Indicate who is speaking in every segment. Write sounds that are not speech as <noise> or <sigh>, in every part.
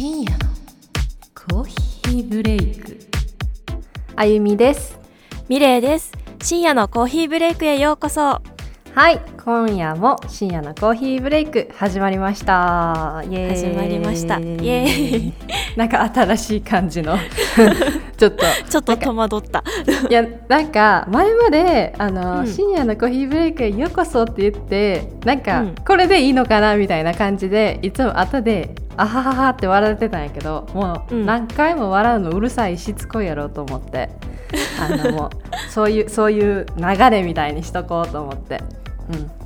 Speaker 1: 深夜のコーヒーブレイク。あゆみです。
Speaker 2: ミレイです。深夜のコーヒーブレイクへようこそ。
Speaker 1: はい。今夜も深夜のコーヒーブレイク始まりました。イエーイ。
Speaker 2: 始まりました。イエーイ。<laughs>
Speaker 1: なんか新しい感じの。<laughs> ちょっと。
Speaker 2: ちょっと戸惑った。
Speaker 1: いやなんか前まであの、
Speaker 2: うん。
Speaker 1: 深夜のコーヒーブレイクへようこそって言ってなんか、
Speaker 2: うん。
Speaker 1: これでいいのかなみたいな感じでいつも後であはははって笑ってたんやけどもう
Speaker 2: うん。
Speaker 1: 何回も笑うのうるさいしつこいやろうと思って、あのもう <laughs> そういうそういう流れみたいにしとこうと思って、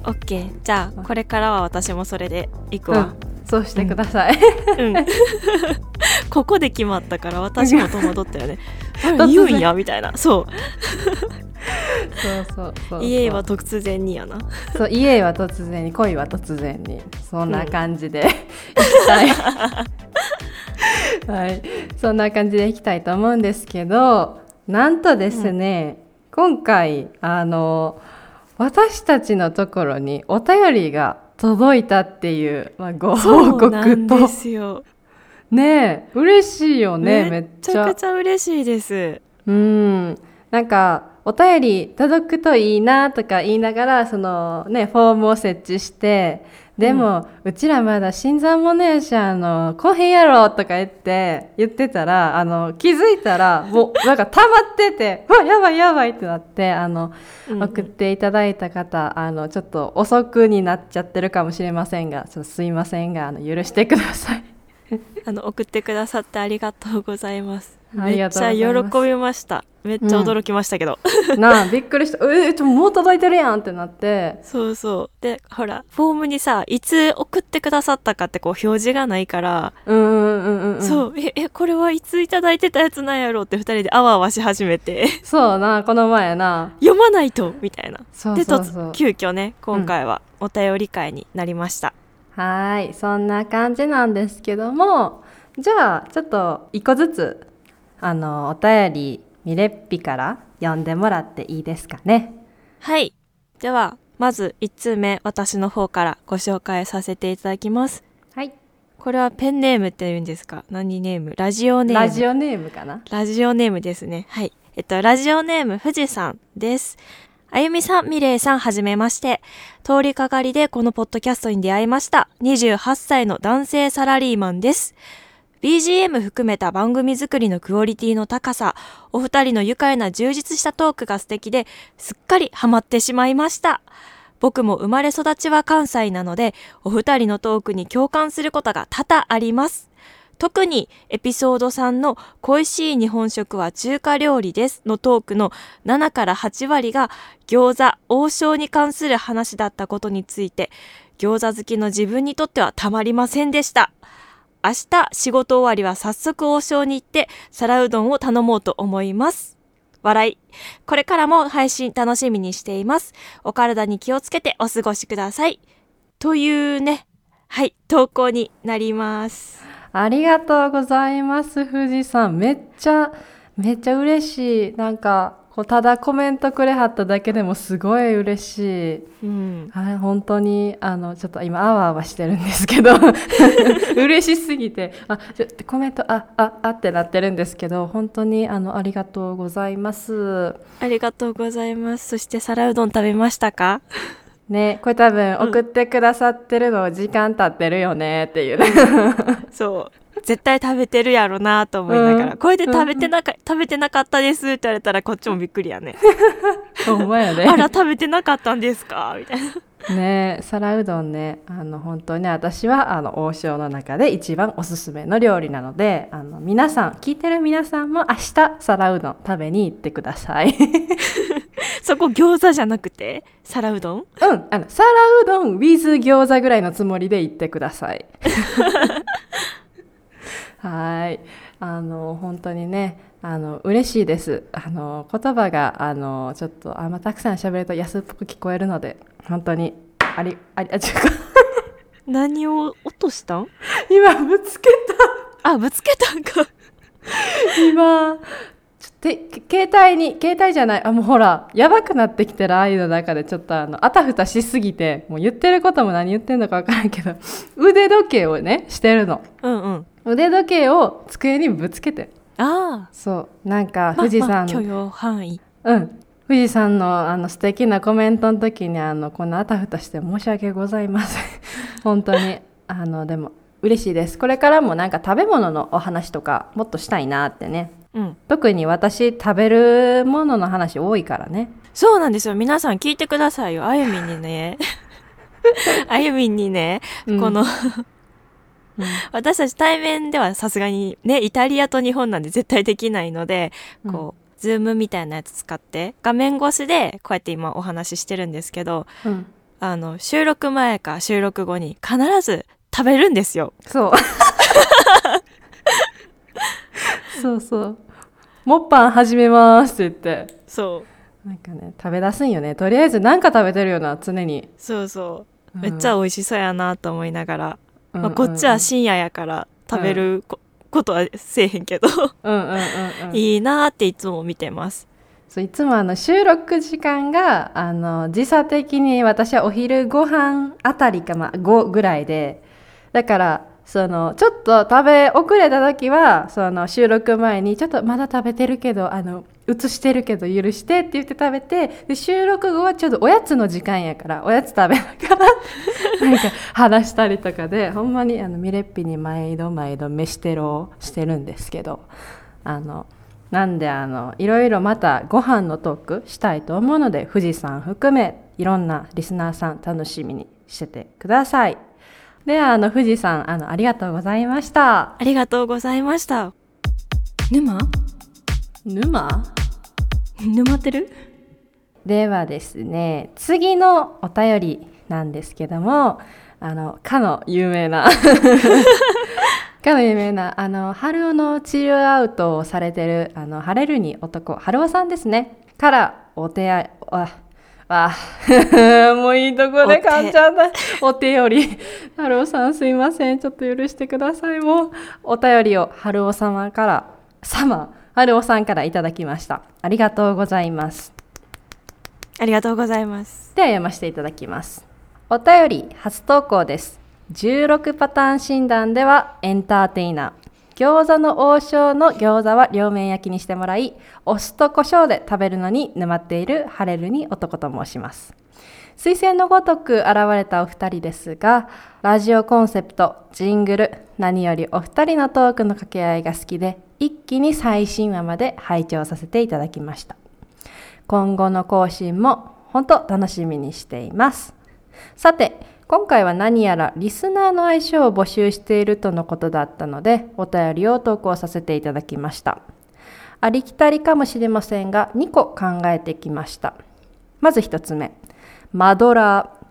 Speaker 2: オッケーじゃあこれからは私もそれで行く
Speaker 1: うん、う
Speaker 2: わ
Speaker 1: ん、そうしてください、
Speaker 2: うん、<laughs> ここで決まったから私も戸惑ったよね言うんやみたいな。そ
Speaker 1: そうそうそうそう。
Speaker 2: う家は突然にやな。
Speaker 1: そう家は突然に恋は突然に。そんな感じで、いきたい。はい。そんな感じでいきたいと思うんですけどなんとですね、今回あの私たちのところにお便りが届いたっていう、まあ、ご報
Speaker 2: そうなん
Speaker 1: 告と
Speaker 2: ですよ
Speaker 1: ねえ。嬉しいよねめっ
Speaker 2: ち
Speaker 1: ちゃ
Speaker 2: ゃくちゃ。嬉しいです。
Speaker 1: うん。なんかお便り届くといいなとか言いながらそのねフォームを設置してでも、うちらまだ新参者やしあの来へんやろとか言って言ってたらあの気づいたらもうなんか溜まっててう <laughs> わやばいやばいってなってあの、
Speaker 2: うん。
Speaker 1: 送っていただいた方あのちょっと遅くになっちゃってるかもしれませんがすいませんがあの許してください。<laughs>
Speaker 2: あの送ってくださって <laughs> ありがとうございます。めっちゃ喜びました。めっちゃ驚きましたけど、
Speaker 1: なあ <laughs> びっくりした「えちょもう届いてるやん」ってなって。
Speaker 2: そうそう。でほらフォームにさいつ送ってくださったかってこう表示がないから、
Speaker 1: うんうんうんうんうん。
Speaker 2: そう。ええこれはいついただいてたやつなんやろって二人であわあわし始めて。
Speaker 1: そうなこの前な。
Speaker 2: 読まないとみたいな。
Speaker 1: そう
Speaker 2: で
Speaker 1: そうそう。
Speaker 2: と急遽ね今回はお便り会になりました、
Speaker 1: はーいそんな感じなんですけどもじゃあちょっと一個ずつあのお便りミレッピから読んでもらっていいですかね？
Speaker 2: はい。ではまず1通目私の方からご紹介させていただきます。
Speaker 1: はい。
Speaker 2: これはペンネームって言うんですか？何ネーム？ラジオネーム。
Speaker 1: ラジオネームかな？
Speaker 2: ラジオネームですね。はい。えっと、ラジオネーム富士さんです。あゆみさん、みれいさん、はじめまして。通りかかりでこのポッドキャストに出会いました。28歳の男性サラリーマンです。BGM 含めた番組作りのクオリティの高さ、お二人の愉快な充実したトークが素敵で、すっかりハマってしまいました。僕も生まれ育ちは関西なので、お二人のトークに共感することが多々あります。特にエピソード3の恋しい日本食は中華料理ですのトークの7から8割が餃子、王将に関する話だったことについて餃子好きの自分にとってはたまりませんでした。明日仕事終わりは早速王将に行って皿うどんを頼もうと思います。笑い。これからも配信楽しみにしています。お体に気をつけてお過ごしください。というね、はい、投稿になります。
Speaker 1: ありがとうございます富士山めっちゃめっちゃ嬉しい。なんかこうただコメントくれはっただけでもすごい嬉しい。
Speaker 2: うん。
Speaker 1: はい、本当にあのちょっと今あわあわしてるんですけど。<laughs> 嬉しすぎて。あちょコメントあああってなってるんですけど本当にあのありがとうございます。
Speaker 2: ありがとうございます。そして皿うどん食べましたか？
Speaker 1: ねこれ多分送ってくださってるの時間経ってるよねっていうね <laughs>
Speaker 2: そう。絶対食べてるやろなと思いながら、
Speaker 1: うん
Speaker 2: これで食べてなか、食べてなかったですって言われたらこっちもびっくりやね。<laughs>
Speaker 1: ほんまやね <laughs>
Speaker 2: あら、食べてなかったんですか？みたいな。
Speaker 1: ね皿うどんねあの本当に私はあの王将の中で一番おすすめの料理なのであの皆さん聞いてる皆さんも明日皿うどん食べに行ってください <laughs>
Speaker 2: そこ餃子じゃなくて、皿うどん？
Speaker 1: うんあの皿うどん with 餃子ぐらいのつもりで行ってください。<laughs> はい。あの本当にねあの嬉しいです。あの言葉があのちょっとあんまたくさん喋ると安っぽく聞こえるので本当にありありあ違う <laughs>
Speaker 2: 何を落としたん？
Speaker 1: 今ぶつけ
Speaker 2: あ、ぶつけたんか。
Speaker 1: た今て携帯に携帯じゃないあもうほらやばくなってきてるああいうの中でちょっとあのあたふたしすぎてもう言ってることも何言ってんのか分からんけど <laughs> 腕時計をねしてるの。
Speaker 2: うんうん。
Speaker 1: 腕時計を机にぶつけて。
Speaker 2: あ
Speaker 1: そう。なんか
Speaker 2: あ
Speaker 1: 富士山、
Speaker 2: 許容範囲。
Speaker 1: うん。富士山のあの素敵なコメントの時にあのこんなあたふたして申し訳ございません。<laughs> 本当に。あのでも嬉しいです。これからもなんか食べ物のお話とかもっとしたいなってね
Speaker 2: うん。
Speaker 1: 特に私食べるものの話多いからね。
Speaker 2: そうなんですよ。皆さん聞いてくださいよ。あゆみんにね。<laughs> あゆみんにね、
Speaker 1: うん。
Speaker 2: この
Speaker 1: うん。
Speaker 2: 私たち対面ではさすがにねイタリアと日本なんで絶対できないので、こうズームみたいなやつ使って画面越しでこうやって今お話ししてるんですけど
Speaker 1: うん。
Speaker 2: あの収録前か収録後に必ず食べるんですよ。
Speaker 1: そう <laughs> そうそう「もっぱん始めます」って言って。
Speaker 2: そう。
Speaker 1: なんかね食べ出すんよね。とりあえず何か食べてるよな常に、
Speaker 2: そうそう。
Speaker 1: うん。
Speaker 2: めっちゃ美味しそうやなと思いながら、
Speaker 1: うん
Speaker 2: まあ、こっちは深夜やから食べるこ,、ことはせえへんけど。
Speaker 1: うんうんうんうん。
Speaker 2: いいなっていつも見てます。
Speaker 1: そういつもあの収録時間があの時差的に私はお昼ご飯あたりか、まあ、5ぐらいで。だからそのちょっと食べ遅れた時はその収録前にちょっとまだ食べてるけどあの映してるけど許してって言って食べてで収録後はちょうどおやつの時間やからおやつ食べながらなんか話したりとかでほんまにあのミレッピに毎度毎度飯テロをしてるんですけどあのなんであのいろいろまたご飯のトークしたいと思うので富士山含めいろんなリスナーさん楽しみにしててください。ではあの富士山あのありがとうございました。
Speaker 2: ありがとうございました。沼？
Speaker 1: 沼？
Speaker 2: 沼ってる？
Speaker 1: ではですね次のお便りなんですけどもあのかの有名な <laughs> かの有名なあの春尾の治療アウトをされてるあの晴れるに男春尾さんですね。からお手合いああ <laughs> もういいとこで噛んじゃった。お手。より。春尾さんすいません。ちょっと許してください。もうお便りを春尾様から様春尾さんからいただきました。ありがとうございます。
Speaker 2: ありがとうございます。
Speaker 1: では読ませていただきます。お便り初投稿です。16パターン診断ではエンターテイナー。餃子の王将の餃子は両面焼きにしてもらい、お酢と胡椒で食べるのに沼っている晴れるに男と申します。彗星のごとく現れたお二人ですが、ラジオコンセプト、ジングル、何よりお二人のトークの掛け合いが好きで、一気に最新話まで拝聴させていただきました。今後の更新も本当楽しみにしています。さて、今回は何やらリスナーの相性を募集しているとのことだったので、お便りを投稿させていただきました。ありきたりかもしれませんが、2個考えてきました。まず1つ目、マドラー。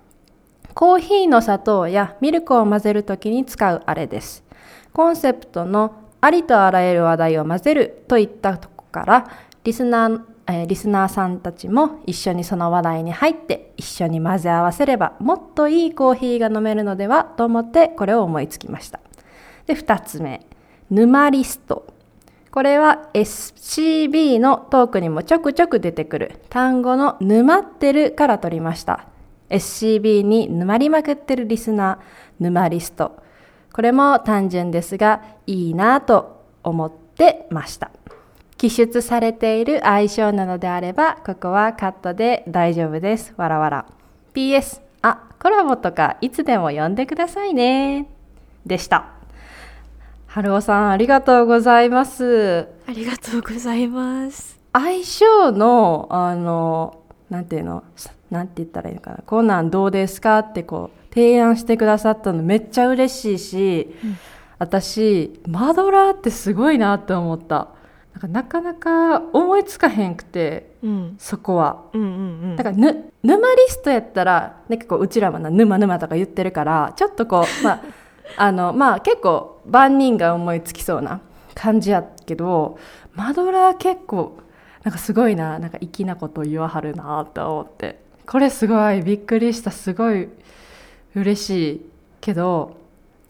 Speaker 1: コーヒーの砂糖やミルクを混ぜるときに使うあれです。コンセプトのありとあらゆる話題を混ぜるといったとこから、リスナー、えーリスナーさんたちも一緒にその話題に入って一緒に混ぜ合わせればもっといいコーヒーが飲めるのではと思ってこれを思いつきました。で、2つ目、沼リスト。これは SCB のトークにもちょくちょく出てくる単語の沼ってるから取りました。SCB に沼りまくってるリスナー、沼リスト。これも単純ですがいいなと思ってました。記述されている相性なのであれば、ここはカットで大丈夫です。わらわら。PS、あ、コラボとかいつでも呼んでくださいね。でした。春尾さん、ありがとうございます。
Speaker 2: ありがとうございます
Speaker 1: 相性の、あの、なんていうの、なんて言ったらいいのかな？こんなんどうですか？ってこう、提案してくださったのめっちゃ嬉しいし、
Speaker 2: うん
Speaker 1: 私、マドラーってすごいなって思った。かなかなか思いつかへんくて、
Speaker 2: うん。
Speaker 1: そこは。
Speaker 2: うんうんうん。
Speaker 1: だからぬ沼リストやったらなんかこううちらもな沼沼とか言ってるからちょっとこう <laughs> まああのまあ結構万人が思いつきそうな感じやけどマドラー結構なんかすごいななんか粋なこと言わはるなと思って。これすごいびっくりした。すごい嬉しいけど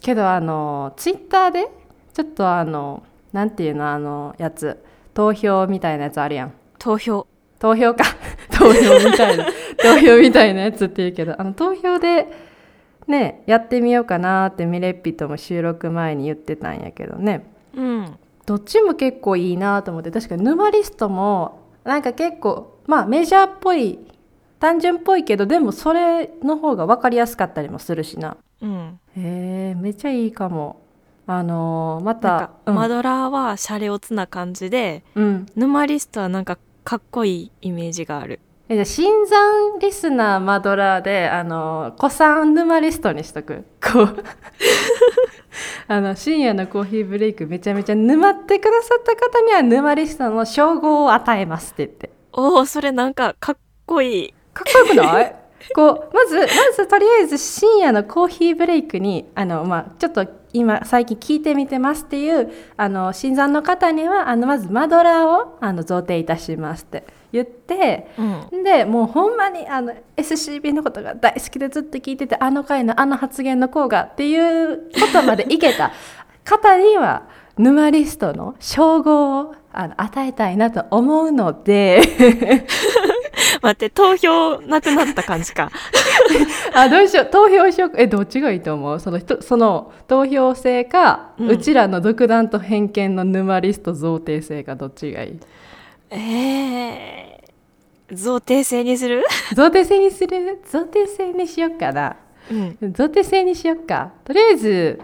Speaker 1: けどあのツイッターでちょっとあのなんていうのあのやつ。投票みたいなやつあるやん。
Speaker 2: 投票。
Speaker 1: 投票か。<laughs> 投票みたいな。投票みたいなやつって言うけど。あの投票でねやってみようかなってミレッピとも収録前に言ってたんやけどね。
Speaker 2: うん。
Speaker 1: どっちも結構いいなと思って。確かに沼リストもなんか結構まあメジャーっぽい単純っぽいけどでもそれの方が分かりやすかったりもするしな。
Speaker 2: うん。
Speaker 1: へえめっちゃいいかもあのーまた
Speaker 2: か、マドラーはシャレオツな感じで
Speaker 1: うん、うん
Speaker 2: 沼リストはなんかかっこいいイメージがある。
Speaker 1: えじゃあ新参リスナーマドラーであの古参沼リストにしとく？こう。<laughs> あの深夜のコーヒーブレイクめちゃめちゃ沼ってくださった方には沼リストの称号を与えますって言って。
Speaker 2: おおそれなんかかっこいい。
Speaker 1: かっこよくない？<laughs> こうまずまずとりあえず深夜のコーヒーブレイクにあの、まあ、ちょっと今最近聞いてみてますっていうあの新参の方にはあのまずマドラーをあの贈呈いたしますって言って
Speaker 2: うん。
Speaker 1: でもうほんまにあの SCB のことが大好きでずっと聞いててあの回のあの発言の子がっていうことまでいけた <laughs> 方には沼リストの称号をあの与えたいなと思うので <laughs> <laughs>
Speaker 2: 待って投票なくなった感じか。<laughs>
Speaker 1: あどうしよう。投票しよう。えどっちがいいと思う？その人その投票制か、
Speaker 2: う
Speaker 1: うんちらの独断と偏見の沼リスト贈呈制かどっちがいい？
Speaker 2: えー、贈呈制にする？<laughs>
Speaker 1: 贈呈制にする？贈呈制にしようかな。
Speaker 2: うん。
Speaker 1: 贈呈制にしよっか。とりあえず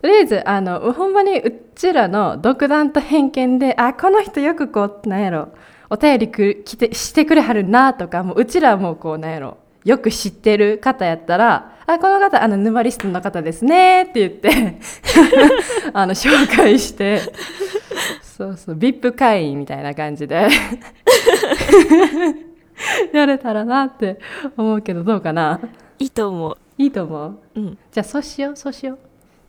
Speaker 1: とりあえずあのほんまにうちらの独断と偏見であこの人よくこうなんやろお便りく来てしてくれはるなとかもううちらもこうなんやろよく知ってる方やったら「あこの方あの沼リストの方ですね」って言って <laughs> あの紹介してそうそう VIP 会員みたいな感じで <laughs> やれたらなって思うけどどうかな？い
Speaker 2: いと思う。
Speaker 1: いいと思う？
Speaker 2: うん。
Speaker 1: じゃあそうしようそうしよう。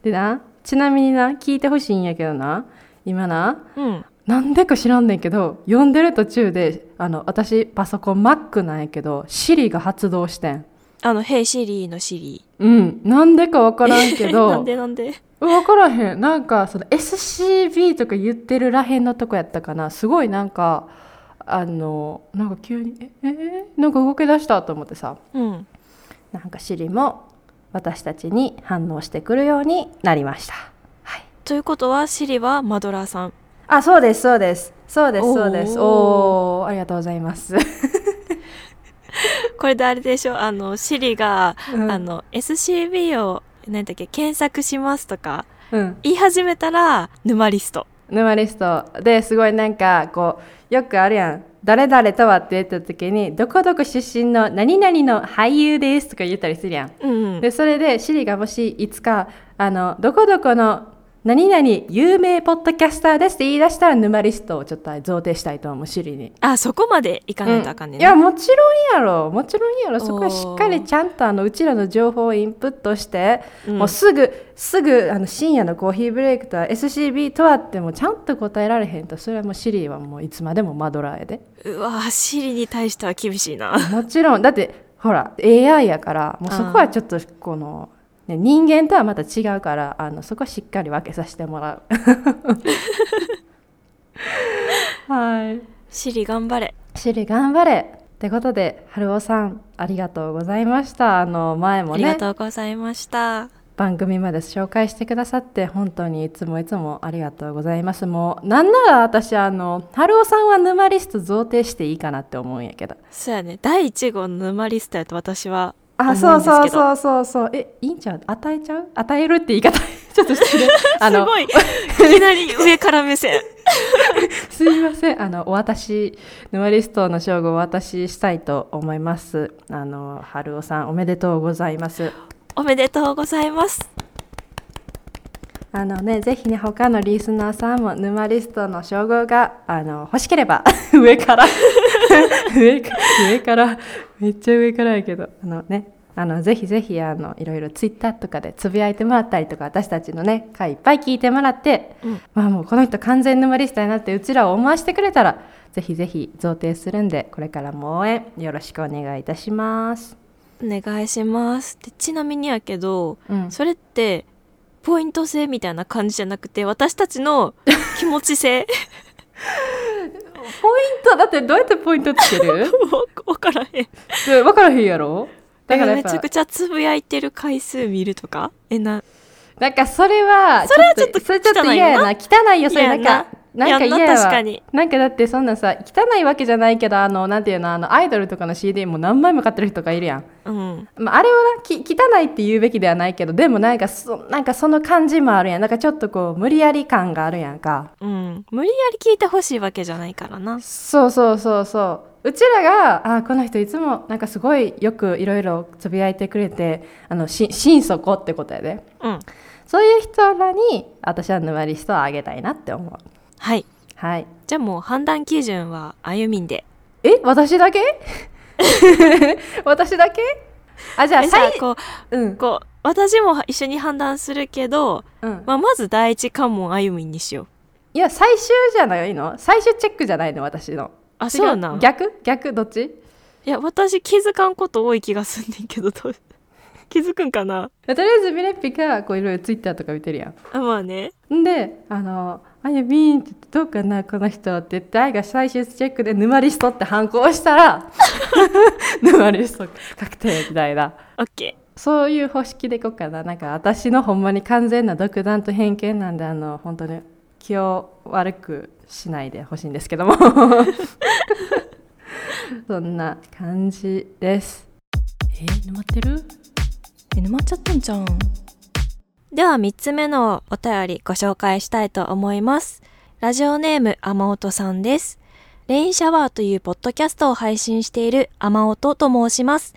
Speaker 1: でなちなみにな聞いてほしいんやけどな今な
Speaker 2: うん
Speaker 1: なんでか知らんねんけど読んでる途中であの私パソコン Mac なんやけど Siri が発動してん。
Speaker 2: あの「ヘイシリー」のシリ
Speaker 1: うん。なんでか分からんけ
Speaker 2: ー
Speaker 1: ど
Speaker 2: なんでなんで？
Speaker 1: 分からへん。なんかその SCB とか言ってるらへんのとこやったかな。すごいなんかあのなんか急にええーなんか動き出したと思ってさ。
Speaker 2: うん。
Speaker 1: なんか Siri も私たちに反応してくるようになりました。はい。
Speaker 2: ということはシリはマドラーさん
Speaker 1: あ、そうです、そうです。そうです、そうです。おおー、ありがとうございます。<laughs>
Speaker 2: これであれでしょあのシリが、
Speaker 1: うん
Speaker 2: あの SCB を何だっけ検索しますとか
Speaker 1: うん、
Speaker 2: 言い始めたら沼リスト
Speaker 1: 沼リストですごいなんかこうよくあるやん。誰々とはって言った時にどこどこ出身の何々の俳優ですとか言ったりするやん。
Speaker 2: うんうん
Speaker 1: でそれでシリがもしいつかあのどこどこの何々有名ポッドキャスターですって言い出したら沼リストをちょっと贈呈したいと思うシリに。
Speaker 2: あそこまでいかないとあかんねん。
Speaker 1: いやもちろんやろ。もちろんやろ。そこはしっかりちゃんとあのうちらの情報をインプットして、
Speaker 2: うん。
Speaker 1: もうすぐすぐあの深夜のコーヒーブレイクとは SCB とはってもちゃんと答えられへんとそれはもうシリはもういつまでもマドラーやで。
Speaker 2: うわシリに対しては厳しいな。
Speaker 1: もちろん。だってほら AI やからもうそこはちょっとこの、ね、人間とはまた違うからあのそこはしっかり分けさせてもらう。<laughs> はい。
Speaker 2: シリ頑張れ。
Speaker 1: シリ頑張れ。ってことで春尾さんありがとうございました。あの前もね
Speaker 2: ありがとうございました。
Speaker 1: 番組まで紹介してくださって本当にいつもいつもありがとうございます。もうなんなら私あの春尾さんは沼リスト贈呈していいかなって思うんやけど。
Speaker 2: そうやね。第1号の沼リストやと私は思
Speaker 1: あそうそうそうそうそう。えいいんちゃう？与えちゃう？与えるって言い方 <laughs> ちょっと失礼。あの
Speaker 2: すごい。<laughs> いきなり上から目線。<laughs>
Speaker 1: すいません。あのお渡し沼リストの称号をお渡ししたいと思います。あの春尾さんおめでとうございます。
Speaker 2: おめでとうございます。
Speaker 1: あのね、ぜひね、他のリスナーさんも沼リストの称号があの欲しければ上から <laughs> 上か上からめっちゃ上からやけど。あのね。あのぜひぜひあのいろいろツイッターとかでつぶやいてもらったりとか私たちのね回いっぱい聞いてもらって、
Speaker 2: うん。
Speaker 1: まあもうこの人完全沼リストになってうちらを思わしてくれたらぜひぜひ贈呈するんでこれからも応援よろしくお願いいたします。
Speaker 2: お願いします。でちなみにやけど
Speaker 1: うん、
Speaker 2: それってポイント制みたいな感じじゃなくて私たちの気持ち制？
Speaker 1: ポ <laughs> イントだってどうやってポイントつける？
Speaker 2: わ <laughs> わからへん。
Speaker 1: で分からへんやろ？
Speaker 2: だか
Speaker 1: ら
Speaker 2: めちゃくちゃつぶやいてる回数見るとか？えな
Speaker 1: なんかそれは
Speaker 2: それはちょっと
Speaker 1: それちょっと嫌やな。汚いよそれなんかなんか
Speaker 2: 嫌や確かに。
Speaker 1: なんかだってそんなさ汚いわけじゃないけどあのなんていうのあのアイドルとかの CD も何枚も買ってる人がいるやん、
Speaker 2: うん。
Speaker 1: まあ、あれはなき汚いって言うべきではないけどでもなんかそなんかその感じもあるやん。なんかちょっとこう無理やり感があるやんか。
Speaker 2: うん。無理やり聞いてほしいわけじゃないからな。
Speaker 1: そうそうそうそう。うちらがあこの人いつもなんかすごいよくいろいろつぶやいてくれてあのし心底ってことやで。
Speaker 2: うん。
Speaker 1: そういう人らに私は沼リストをあげたいなって思う
Speaker 2: はい。
Speaker 1: はい。
Speaker 2: じゃあもう判断基準はあゆみんで。
Speaker 1: え私だけ？私だけ？<laughs> あじゃあ最
Speaker 2: こう
Speaker 1: うん。
Speaker 2: こう私も一緒に判断するけど、
Speaker 1: うん。
Speaker 2: まあ、まず第一関門あゆみんにしよう。
Speaker 1: いや最終じゃないの？最終チェックじゃないの私の。
Speaker 2: あ
Speaker 1: 違
Speaker 2: そうなん
Speaker 1: 逆？逆？どっち？
Speaker 2: いや私気づかんこと多い気がすんねんけどどう？<laughs> 気づくんかな？
Speaker 1: とりあえずミレッピがこういろいろツイッターとか見てるやん。
Speaker 2: あまあね。
Speaker 1: んで、あの、あやみんって言ってどうかな、この人って言って、愛が最終チェックで沼リストって反抗したら、<laughs> 沼リスト確定みたいな。
Speaker 2: オッケ
Speaker 1: そういう方式でいこうかな。なんか私のほんまに完全な独断と偏見なんで、あの、本当に気を悪くしないでほしいんですけども。<laughs> そんな感じです。えー、沼ってる？
Speaker 2: ー沼っちゃったんじゃん？では3つ目のお便りご紹介したいと思います。ラジオネーム天音さんです。レインシャワーというポッドキャストを配信している天音と申します。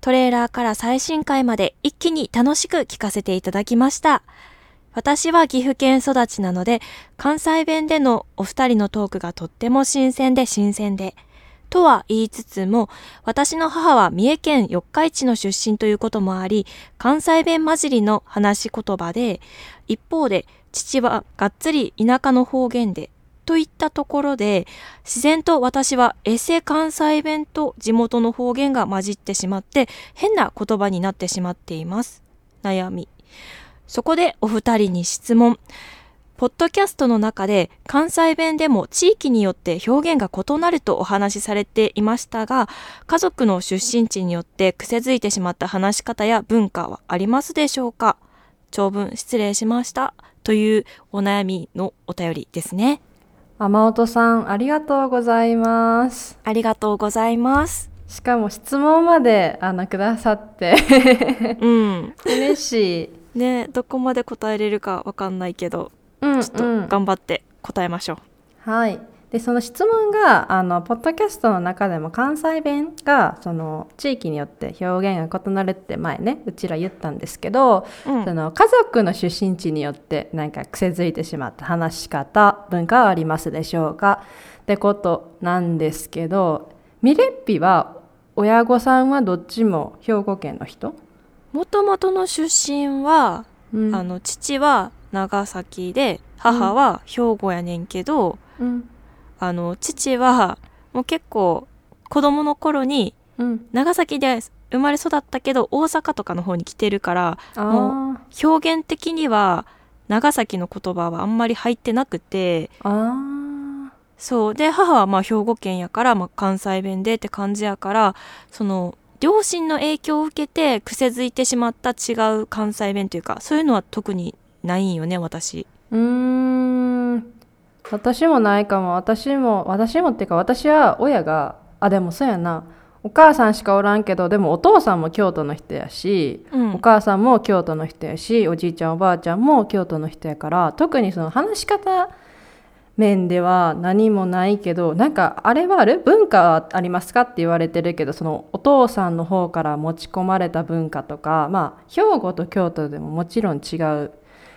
Speaker 2: トレーラーから最新回まで一気に楽しく聞かせていただきました。私は岐阜県育ちなので関西弁でのお二人のトークがとっても新鮮で新鮮でとは言いつつも私の母は三重県四日市の出身ということもあり関西弁混じりの話し言葉で一方で父はがっつり田舎の方言でといったところで自然と私はエセ関西弁と地元の方言が混じってしまって変な言葉になってしまっています。悩み。そこでお二人に質問。ポッドキャストの中で関西弁でも地域によって表現が異なるとお話しされていましたが家族の出身地によって癖づいてしまった話し方や文化はありますでしょうか？長文失礼しました。というお悩みのお便りですね。
Speaker 1: 天音さん、ありがとうございます。
Speaker 2: ありがとうございます。
Speaker 1: しかも質問まであのくださって。
Speaker 2: うん。
Speaker 1: 嬉しい。
Speaker 2: ねどこまで答えれるかわかんないけど
Speaker 1: うん
Speaker 2: ちょっと
Speaker 1: うん
Speaker 2: 頑張って答えましょう、
Speaker 1: はい。でその質問があのポッドキャストの中でも関西弁がその地域によって表現が異なるって前ねうちら言ったんですけど、
Speaker 2: うん。
Speaker 1: その家族の出身地によってなんか癖づいてしまった話し方文化はありますでしょうか？ってことなんですけどミレッピは親御さんはどっちも兵庫県の人、
Speaker 2: もともとの出身は
Speaker 1: うん。
Speaker 2: あの父は長崎で母は兵庫やねんけど、
Speaker 1: うん。
Speaker 2: あの父はもう結構子供の頃に
Speaker 1: うん、
Speaker 2: 長崎で生まれ育ったけど大阪とかの方に来てるから
Speaker 1: あ
Speaker 2: 表現的には長崎の言葉はあんまり入ってなくてそう。で母はまあ兵庫県やから、まあ、関西弁でって感じやからその両親の影響を受けて癖づいてしまった違う関西弁というかそういうのは特にないんよね私。
Speaker 1: ーうーん。私もないかも。私も私もっていうか私は親があでもそうやな。お母さんしかおらんけどでもお父さんも京都の人やし、
Speaker 2: うん。
Speaker 1: お母さんも京都の人やしおじいちゃんおばあちゃんも京都の人やから特にその話し方面では何もないけどなんかあれはある？文化はありますかって言われてるけどそのお父さんの方から持ち込まれた文化とかまあ兵庫と京都でももちろん違う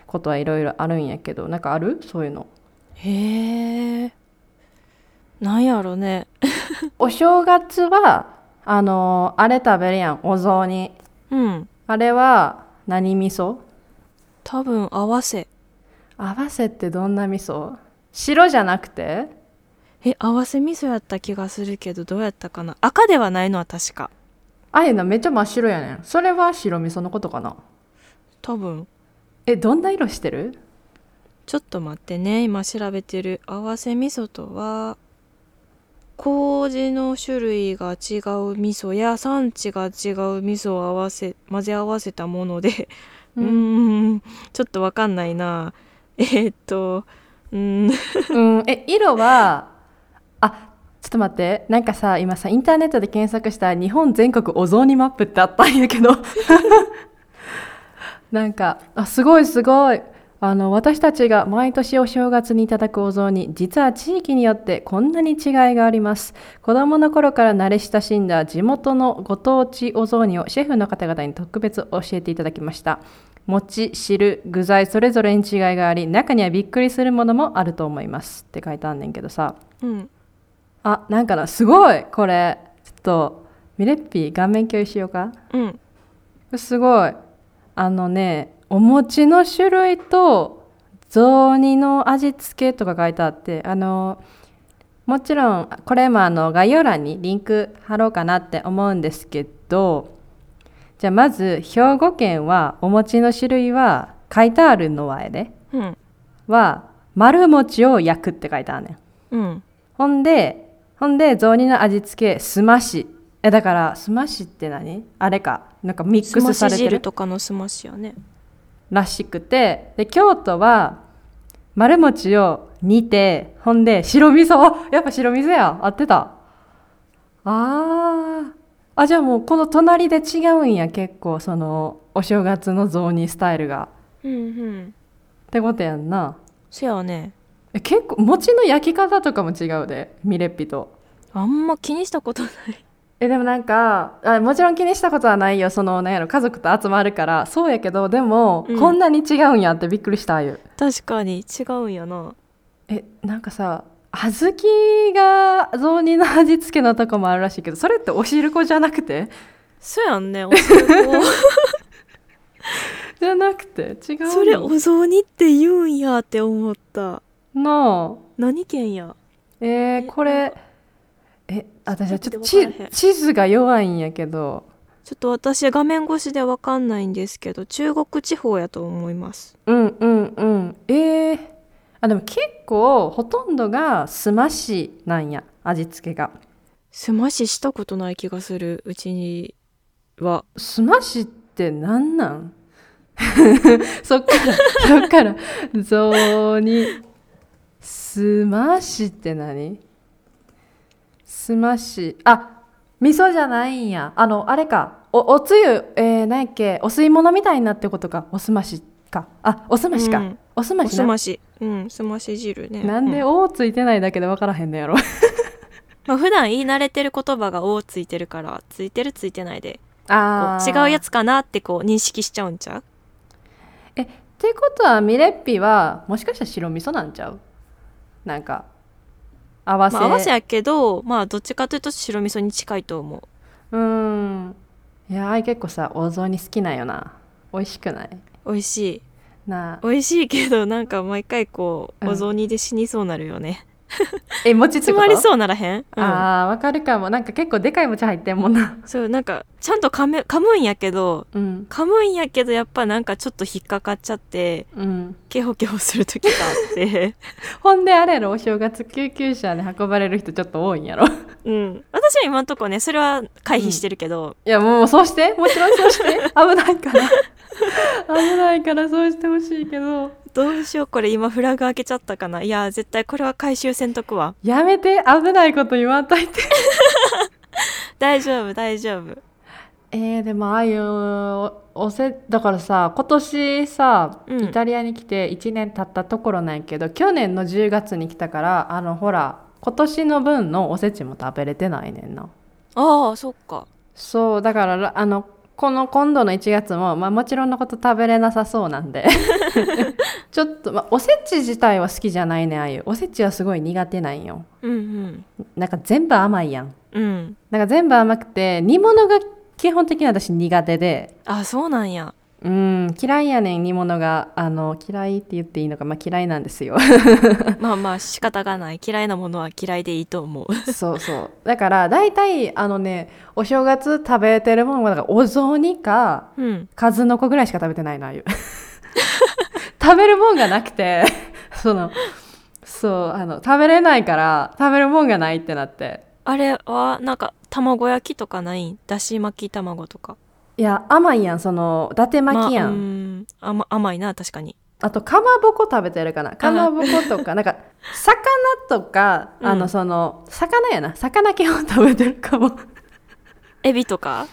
Speaker 1: ことはいろいろあるんやけどなんかある？そういうの。
Speaker 2: へえなんやろね。<laughs>
Speaker 1: お正月はあのあれ食べるやん。お雑煮。
Speaker 2: うん。
Speaker 1: あれは何味噌？
Speaker 2: 多分合わせ。
Speaker 1: 合わせってどんな味噌？白じゃなくて？
Speaker 2: え合わせ味噌やった気がするけどどうやったかな？赤ではないのは確か。
Speaker 1: ああいうのめっちゃ真っ白やねん。それは白味噌のことかな？
Speaker 2: 多分
Speaker 1: えどんな色してる？
Speaker 2: ちょっと待ってね。今調べてる。合わせ味噌とは麹の種類が違う味噌や産地が違う味噌を合わせ混ぜ合わせたもので。うーん。ちょっとわかんないな。えーっとうーん。
Speaker 1: うん、え色はあちょっと待って。なんかさ今さインターネットで検索した日本全国お雑煮マップってあったんやけどなんかあすごいすごい。あの私たちが毎年お正月にいただくお雑煮実は地域によってこんなに違いがあります。子供の頃から慣れ親しんだ地元のご当地お雑煮をシェフの方々に特別教えていただきました。餅汁具材それぞれに違いがあり中にはびっくりするものもあると思います。って書いてあんねんけどさ。
Speaker 2: うん。
Speaker 1: あなんかなすごいこれ。ちょっとミレッピー顔面共有しようか。
Speaker 2: うん。
Speaker 1: すごいあのねお餅の種類と雑煮の味付けとか書いてあってあのもちろんこれもあの概要欄にリンク貼ろうかなって思うんですけどじゃあまず兵庫県はお餅の種類は書いてあるのはやで
Speaker 2: うん。
Speaker 1: は丸餅を焼くって書いてあるねん。
Speaker 2: うん。
Speaker 1: ほんで、ほんで、雑煮の味付け、すまし。え、だから、すましって何？あれか。なんかミックスされてる
Speaker 2: 汁とかのすましやね
Speaker 1: らしくて、で、京都は、丸餅を煮て、ほんで、白味噌。あやっぱ白味噌や。合ってた。あー。あ、じゃあもう、この隣で違うんや、結構、その、お正月の雑煮スタイルが。
Speaker 2: うんうん
Speaker 1: ってことやんな。
Speaker 2: せやね
Speaker 1: え結構、餅の焼き方とかも違うで、ミレッピと。
Speaker 2: あんま気にしたことない
Speaker 1: えでもなんかあもちろん気にしたことはないよ。そのなんやろ家族と集まるから。そうやけどでも、
Speaker 2: うん。
Speaker 1: こんなに違うんやってびっくりしたあゆ
Speaker 2: 確かに。違うんやな。
Speaker 1: えなんかさ小豆が雑煮の味付けのとこもあるらしいけどそれってお汁粉じゃなくて？
Speaker 2: そやんねお汁粉。<laughs>
Speaker 1: じゃなくて？違うの
Speaker 2: それお雑煮って言うんやって思った。
Speaker 1: なあ。
Speaker 2: 何県や？
Speaker 1: えー、これえ私はちょっと地図が弱いんやけど。
Speaker 2: ちょっと私画面越しでわかんないんですけど中国地方やと思います。
Speaker 1: うんうんうん。えー、あでも結構ほとんどがすましなんや味付けが。
Speaker 2: すまししたことない気がするうちには。
Speaker 1: スマッシュってなんなん？<laughs> そっからそっから。雑煮。スマッシュって何？スマッシュあ味噌じゃないんや。あのあれか。おおつゆえー、何やっけ？お吸い物みたいになってことか。おすましか。あおすましか、
Speaker 2: うん。
Speaker 1: おすましな。
Speaker 2: おすまし。うんすまし汁ね。
Speaker 1: なんで
Speaker 2: う「
Speaker 1: お」ついてないだけで分からへんのやろ。<laughs>
Speaker 2: まあ、普段言い慣れてる言葉が「お」ついてるからついてるついてないで。こ
Speaker 1: あ
Speaker 2: う違うやつかなってこう認識しちゃうんちゃう？
Speaker 1: えってことはミレッピはもしかしたら白味噌なんちゃう？なんか合わせ、
Speaker 2: まあ合わせやけどまあどっちかというと白味噌に近いと思う。
Speaker 1: うーん。いやあい結構さお雑煮好きなんよな。美味しくない？
Speaker 2: 美味しい。
Speaker 1: なあ。
Speaker 2: 美味しいけどなんか毎回こう
Speaker 1: うん。
Speaker 2: お雑煮で死にそうなるよね、<laughs>
Speaker 1: え餅
Speaker 2: 詰まりそうならへん、うん、
Speaker 1: あーわかるかも。なんか結構でかい餅入ってんもんな。
Speaker 2: そうなんかちゃんと噛む噛むんやけど
Speaker 1: うん。
Speaker 2: 噛むんやけどやっぱなんかちょっと引っかかっちゃって
Speaker 1: うん。
Speaker 2: ケホケホする時があって。<laughs>
Speaker 1: ほんであれやろお正月救急車で運ばれる人ちょっと多いんやろ。
Speaker 2: うん。私は今んとこねそれは回避してるけど、
Speaker 1: いやもうそうして。もちろんそうして。危ないから。危ないからそうしてほしいけど
Speaker 2: どうしようこれ今フラグ開けちゃったかな？いや絶対これは回収せんとくわ。
Speaker 1: やめて。危ないこと言わんといて。<laughs>
Speaker 2: 大丈夫大丈夫。
Speaker 1: えー、でもああいうおおせだからさ今年さ、
Speaker 2: うん。
Speaker 1: イタリアに来て1年経ったところなんやけど去年の10月に来たからあのほら今年の分のおせちも食べれてないねんな。
Speaker 2: ああそっか。
Speaker 1: そうだかららあのこの今度の1月も、まあ、もちろんのこと食べれなさそうなんで。<laughs> ちょっと、まあ、おせち自体は好きじゃないねんああいうおせちはすごい苦手なんよ。
Speaker 2: うんうん。
Speaker 1: なんか全部甘いやん。
Speaker 2: うん。
Speaker 1: なんか全部甘くて煮物が基本的に私苦手で。
Speaker 2: あそうなんや
Speaker 1: うん嫌いやねん煮物があの嫌いって言っていいのかまあ嫌いなんですよ。<laughs>
Speaker 2: まあまあ仕方がない嫌いなものは嫌いでいいと思う。
Speaker 1: そうそう。だから大体あのねお正月食べてるものからお雑煮か
Speaker 2: うん。
Speaker 1: 数の子ぐらいしか食べてないのああいう食べるもんがなくて <laughs> そのそうあの食べれないから食べるもんがないってなって。
Speaker 2: あれはなんか卵焼きとかない？んだし巻き卵とか
Speaker 1: いや甘いやんその伊達巻きやん、
Speaker 2: まあうん。甘甘いな確かに。
Speaker 1: あとかまぼこ食べてるかな。かまぼことか。なんか魚とか、
Speaker 2: うん。
Speaker 1: あのその魚やな。魚基本食べてるかも。
Speaker 2: エビとか？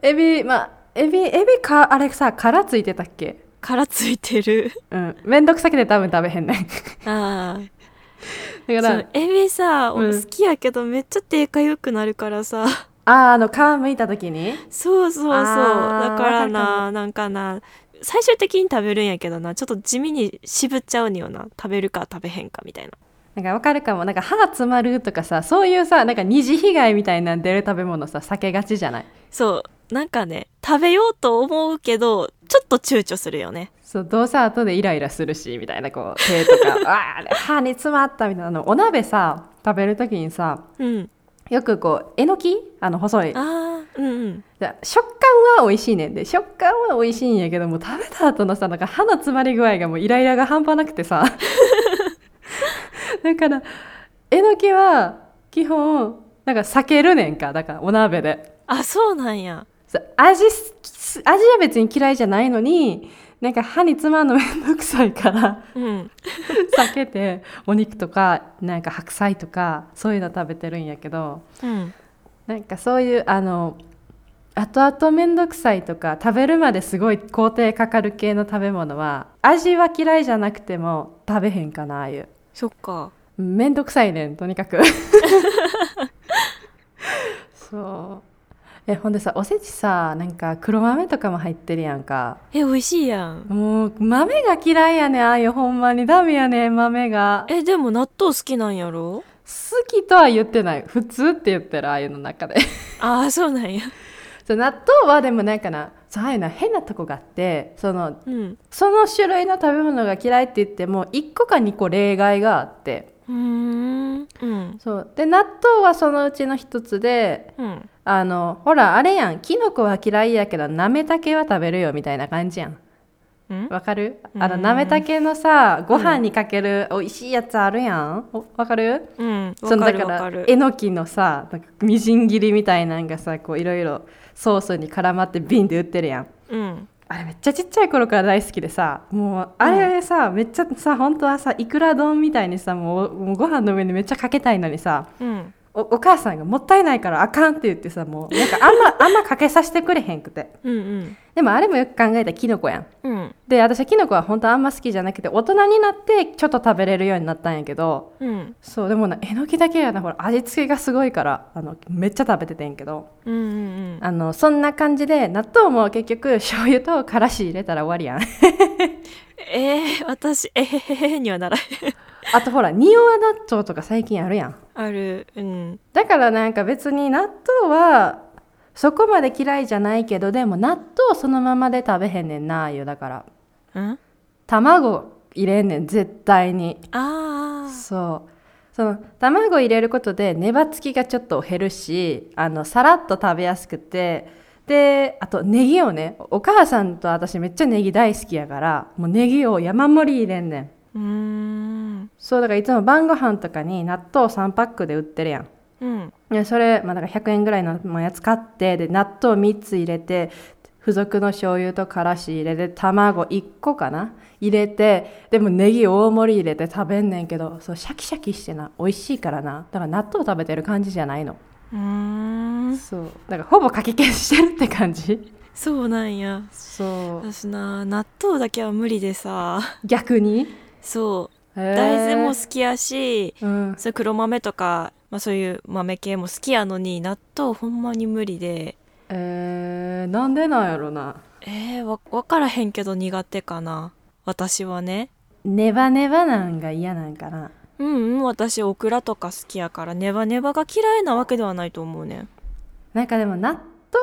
Speaker 1: エビまあエビエビかあれさ殻ついてたっけ？
Speaker 2: 殻ついてる。
Speaker 1: うん。めんどくさくて多分食べへんねん。
Speaker 2: ああ
Speaker 1: だから
Speaker 2: エビさ、
Speaker 1: うん。
Speaker 2: 好きやけどめっちゃ手かゆくなるからさ
Speaker 1: あーあの皮むいた時に？
Speaker 2: そうそうそう。だからななんかな最終的に食べるんやけどな。ちょっと地味に渋っちゃうによな食べるか食べへんかみたいな。
Speaker 1: なんかわかるかも。なんか歯詰まるとかさそういうさなんか二次被害みたいなん出る食べ物さ避けがちじゃない？
Speaker 2: そう。なんかね食べようと思うけどちょっと躊躇するよね。
Speaker 1: そうどうせ後でイライラするしみたいなこう手とか <laughs> あー歯に詰まったみたいな。あのお鍋さ食べる時にさ
Speaker 2: うん
Speaker 1: よくこうえのき？あの細い。
Speaker 2: あーうんうん。
Speaker 1: で食感は美味しいねんで食感は美味しいんやけども食べた後のさなんか歯の詰まり具合がもうイライラが半端なくてさ。<laughs> だからえのきは基本なんか避けるねんかだからお鍋で。
Speaker 2: あそうなんや。
Speaker 1: 味す味は別に嫌いじゃないのになんか歯に詰まるのめんどくさいから
Speaker 2: うん。
Speaker 1: 避けてお肉とかなんか白菜とかそういうの食べてるんやけど
Speaker 2: うん。
Speaker 1: なんかそういうあの後々めんどくさいとか食べるまですごい工程かかる系の食べ物は味は嫌いじゃなくても食べへんかなああいう
Speaker 2: そっか。
Speaker 1: めんどくさいねんとにかく。<laughs> そうえほんでさおせちさなんか黒豆とかも入ってるやんか。
Speaker 2: え美味しいやん。
Speaker 1: もう豆が嫌いやねんああいうほんまに。ダメやねん豆が。
Speaker 2: えでも納豆好きなんやろ？
Speaker 1: 好きとは言ってない。普通って言ってるああいうの中で。<laughs>
Speaker 2: ああそうなんや。<laughs>
Speaker 1: そう納豆はでもなんかなそうああいうの変なとこがあってその
Speaker 2: うん。
Speaker 1: その種類の食べ物が嫌いって言っても1個か2個例外があって。
Speaker 2: うん
Speaker 1: そう。で納豆はそのうちの一つで
Speaker 2: うん。
Speaker 1: あのほらあれやん。キノコは嫌いやけどなめたけは食べるよみたいな感じやん。
Speaker 2: うん？
Speaker 1: わかる？あの
Speaker 2: うん
Speaker 1: なめたけのさご飯にかける美味しいやつあるやん。おわかる？
Speaker 2: うん。
Speaker 1: そのだからえのきのさみじん切りみたいなんがさこういろいろソースに絡まって瓶で売ってるやん。
Speaker 2: うん
Speaker 1: あれめっちゃちっちゃい頃から大好きでさもうあれさ、めっちゃさ本当はさいくら丼みたいにさもうもうご飯の上にめっちゃかけたいのにさ
Speaker 2: うん。
Speaker 1: おお母さんがもったいないからあかんって言ってさもうなんかあんまあんまかけさせてくれへんくて。
Speaker 2: うんうん
Speaker 1: でもあれもよく考えたらキノコやん。
Speaker 2: うん。
Speaker 1: で私はキノコは本当あんま好きじゃなくて大人になってちょっと食べれるようになったんやけど
Speaker 2: うん。
Speaker 1: そうでもなえのきだけやなほら味付けがすごいからあのめっちゃ食べててんけど。
Speaker 2: うんうん
Speaker 1: あのそんな感じで納豆も結局醤油とからし入れたら終わりやん。<laughs>
Speaker 2: えー、私えへへへにはならへん。
Speaker 1: あとほら仁王納豆とか最近あるやん。
Speaker 2: ある。うん。
Speaker 1: だからなんか別に納豆はそこまで嫌いじゃないけどでも納豆そのままで食べへんねんなあいうだから。
Speaker 2: うん？
Speaker 1: 卵入れんねん絶対に。
Speaker 2: ああ
Speaker 1: そう。その卵入れることで粘つきがちょっと減るしあのさらっと食べやすくて。であとネギをねお母さんと私めっちゃネギ大好きやからもうネギを山盛り入れんねん。
Speaker 2: うーん。
Speaker 1: そうだからいつも晩ご飯とかに納豆3パックで売ってるやん。
Speaker 2: うん。
Speaker 1: でそれ、まあ、だから100円ぐらいのやつ買ってで納豆3つ入れて付属の醤油とからし入れて卵1個かな？入れてでもネギ大盛り入れて食べんねんけどそうシャキシャキしてな美味しいからな。だから納豆食べてる感じじゃないの。
Speaker 2: うーん。
Speaker 1: そう。だからほぼかき消してるって感じ。
Speaker 2: そうなんや。
Speaker 1: そう。
Speaker 2: 私な納豆だけは無理でさ。
Speaker 1: 逆に？
Speaker 2: そう。
Speaker 1: 大
Speaker 2: 大豆も好きやし
Speaker 1: うん。
Speaker 2: そういう黒豆とか、まあ、そういう豆系も好きやのに納豆ほんまに無理で。
Speaker 1: えー、なんでなんやろな。
Speaker 2: えー、わ分からへんけど苦手かな。私はね。
Speaker 1: ネバネバなんが嫌なんかな。
Speaker 2: うんうん私オクラとか好きやからネバネバが嫌いなわけではないと思うねん。
Speaker 1: なんかでも納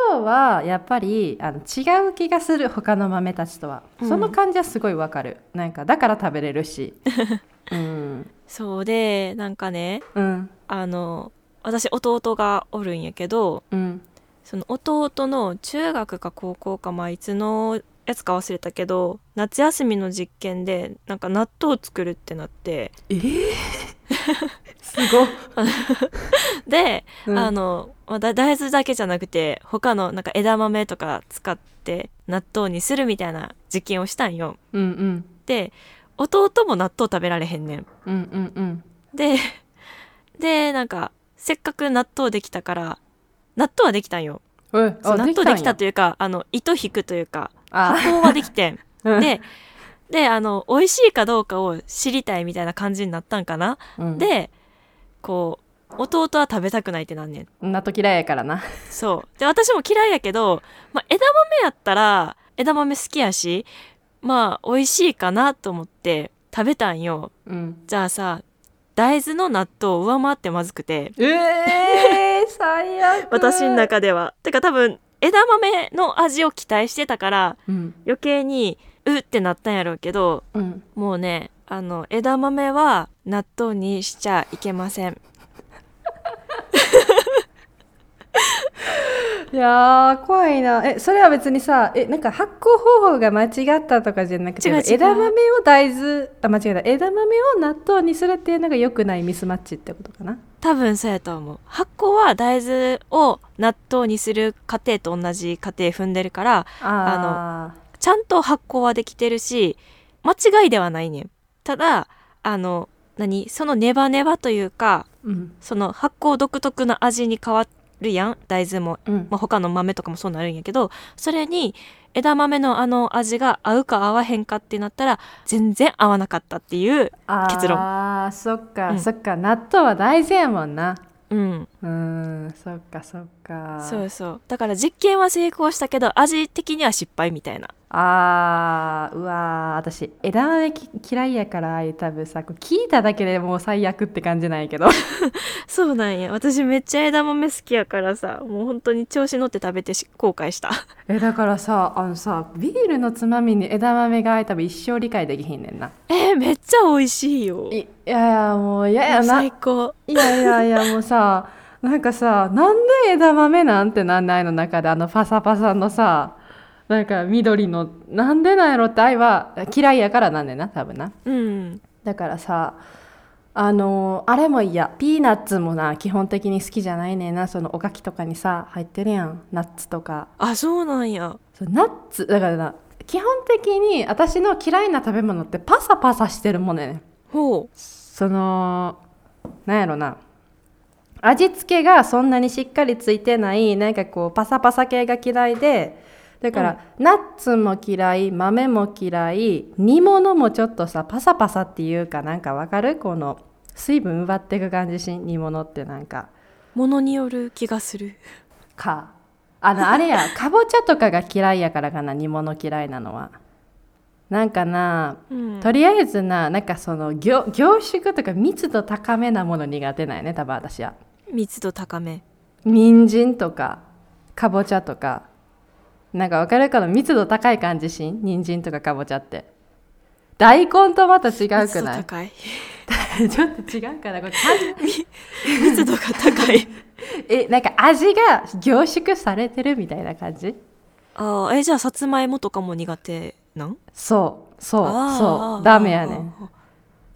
Speaker 1: 豆はやっぱりあの違う気がする他の豆たちとは、
Speaker 2: うん。
Speaker 1: その感じはすごいわかる。なんかだから食べれるし。<laughs> うん。
Speaker 2: そうでなんかね
Speaker 1: うん。
Speaker 2: あの私弟がおるんやけど
Speaker 1: うん。
Speaker 2: その弟の中学か高校かまあいつのやつか忘れたけど夏休みの実験でなんか納豆を作るってなって。
Speaker 1: えー、すご。っ、<laughs>
Speaker 2: で、
Speaker 1: うん。
Speaker 2: あの、まあ、だ大豆だけじゃなくて他のなんか枝豆とか使って納豆にするみたいな実験をしたんよ。
Speaker 1: うんうん。
Speaker 2: で弟も納豆食べられへんねん。
Speaker 1: うんうんうん。
Speaker 2: ででなんかせっかく納豆できたから納豆はできたんよ。納豆できた
Speaker 1: と
Speaker 2: というかあの糸引くというか
Speaker 1: あ
Speaker 2: 発酵はできてん。<laughs> でであの美味しいかどうかを知りたいみたいな感じになったんかな、
Speaker 1: うん。
Speaker 2: でこう弟は食べたくないってなんねん。
Speaker 1: 納豆嫌いやからな。
Speaker 2: そう。で私も嫌いやけど、まあ、枝豆やったら枝豆好きやしまあ美味しいかなと思って食べたんよ。
Speaker 1: うん。
Speaker 2: じゃあさ大豆の納豆を上回ってまずくて。
Speaker 1: ええー、最悪。
Speaker 2: 私の中では。てか多分枝豆の味を期待してたから
Speaker 1: うん。
Speaker 2: 余計にうってなったんやろうけど
Speaker 1: うん。
Speaker 2: もうねあの枝豆は納豆にしちゃいけません。<laughs>
Speaker 1: いやー怖いな。えそれは別にさえなんか発酵方法が間違ったとかじゃなくて枝豆を大豆あ間違えた。枝豆を納豆にするっていうのが良くないミスマッチってことかな？
Speaker 2: 多分そうやと思う。発酵は大豆を納豆にする過程と同じ過程踏んでるから
Speaker 1: あ
Speaker 2: ちゃんと発酵はできてるし間違いではないねん。ただあの何？そのネバネバというか
Speaker 1: うん。
Speaker 2: その発酵独特の味に変わるやん。大豆も、
Speaker 1: うん。
Speaker 2: まあ、他の豆とかもそうなるんやけどそれに枝豆のあの味が合うか合わへんかってなったら全然合わなかったっていう結論。
Speaker 1: あーそっか、
Speaker 2: うん。
Speaker 1: そっか。納豆は大豆やもんな。
Speaker 2: うん
Speaker 1: うーんそっかそっか。
Speaker 2: そうそう。だから実験は成功したけど味的には失敗みたいな。
Speaker 1: あーうわー私枝豆き嫌いやからああいう多分さこう聞いただけでもう最悪って感じなんやけど。<laughs>
Speaker 2: そうなんや。私めっちゃ枝豆好きやからさもう本当に調子乗って食べてし後悔した。
Speaker 1: えだからさあのさビールのつまみに枝豆が多分一生理解できひんねんな。
Speaker 2: えー、めっちゃ美味しいよ。
Speaker 1: いいやいやもう嫌やな。
Speaker 2: 最高。
Speaker 1: いやいやいやもうさなんかさなんで枝豆なんてなんないの中であのパサパサのさなんか緑のなんでなんやろって愛は嫌いやからなんねんな多分な。
Speaker 2: うん。
Speaker 1: だからさあのあれも嫌。ピーナッツもな基本的に好きじゃないねんな。そのおかきとかにさ入ってるやん。ナッツとか。
Speaker 2: あそうなんや。
Speaker 1: そうナッツ。だからな基本的に私の嫌いな食べ物ってパサパサしてるものやねん。
Speaker 2: ほ
Speaker 1: そのなんやろな味付けがそんなにしっかりついてないなんかこうパサパサ系が嫌いでだから、ナッツも嫌い豆も嫌い煮物もちょっとさパサパサっていうかなんかわかる？この水分奪っていく感じし煮物ってなんか。
Speaker 2: うものによる気がする。
Speaker 1: か。あのあれや <laughs> かぼちゃとかが嫌いやからかな煮物嫌いなのは。なんかな
Speaker 2: うん。
Speaker 1: とりあえずななんかその凝凝縮とか密度高めなもの苦手なんよね多分私は
Speaker 2: 密度高め。
Speaker 1: 人参とかかぼちゃとか。なんか分かる？かな密度高い感じしん？人参とかかぼちゃって。大根とまた違うくない？
Speaker 2: 高い。<laughs>
Speaker 1: ちょっと違うかな？これ
Speaker 2: 密度が高い。<laughs>
Speaker 1: えなんか味が凝縮されてるみたいな感じ？
Speaker 2: あーえじゃあさつまいもとかも苦手なん？
Speaker 1: そうそうそう。ダメやねん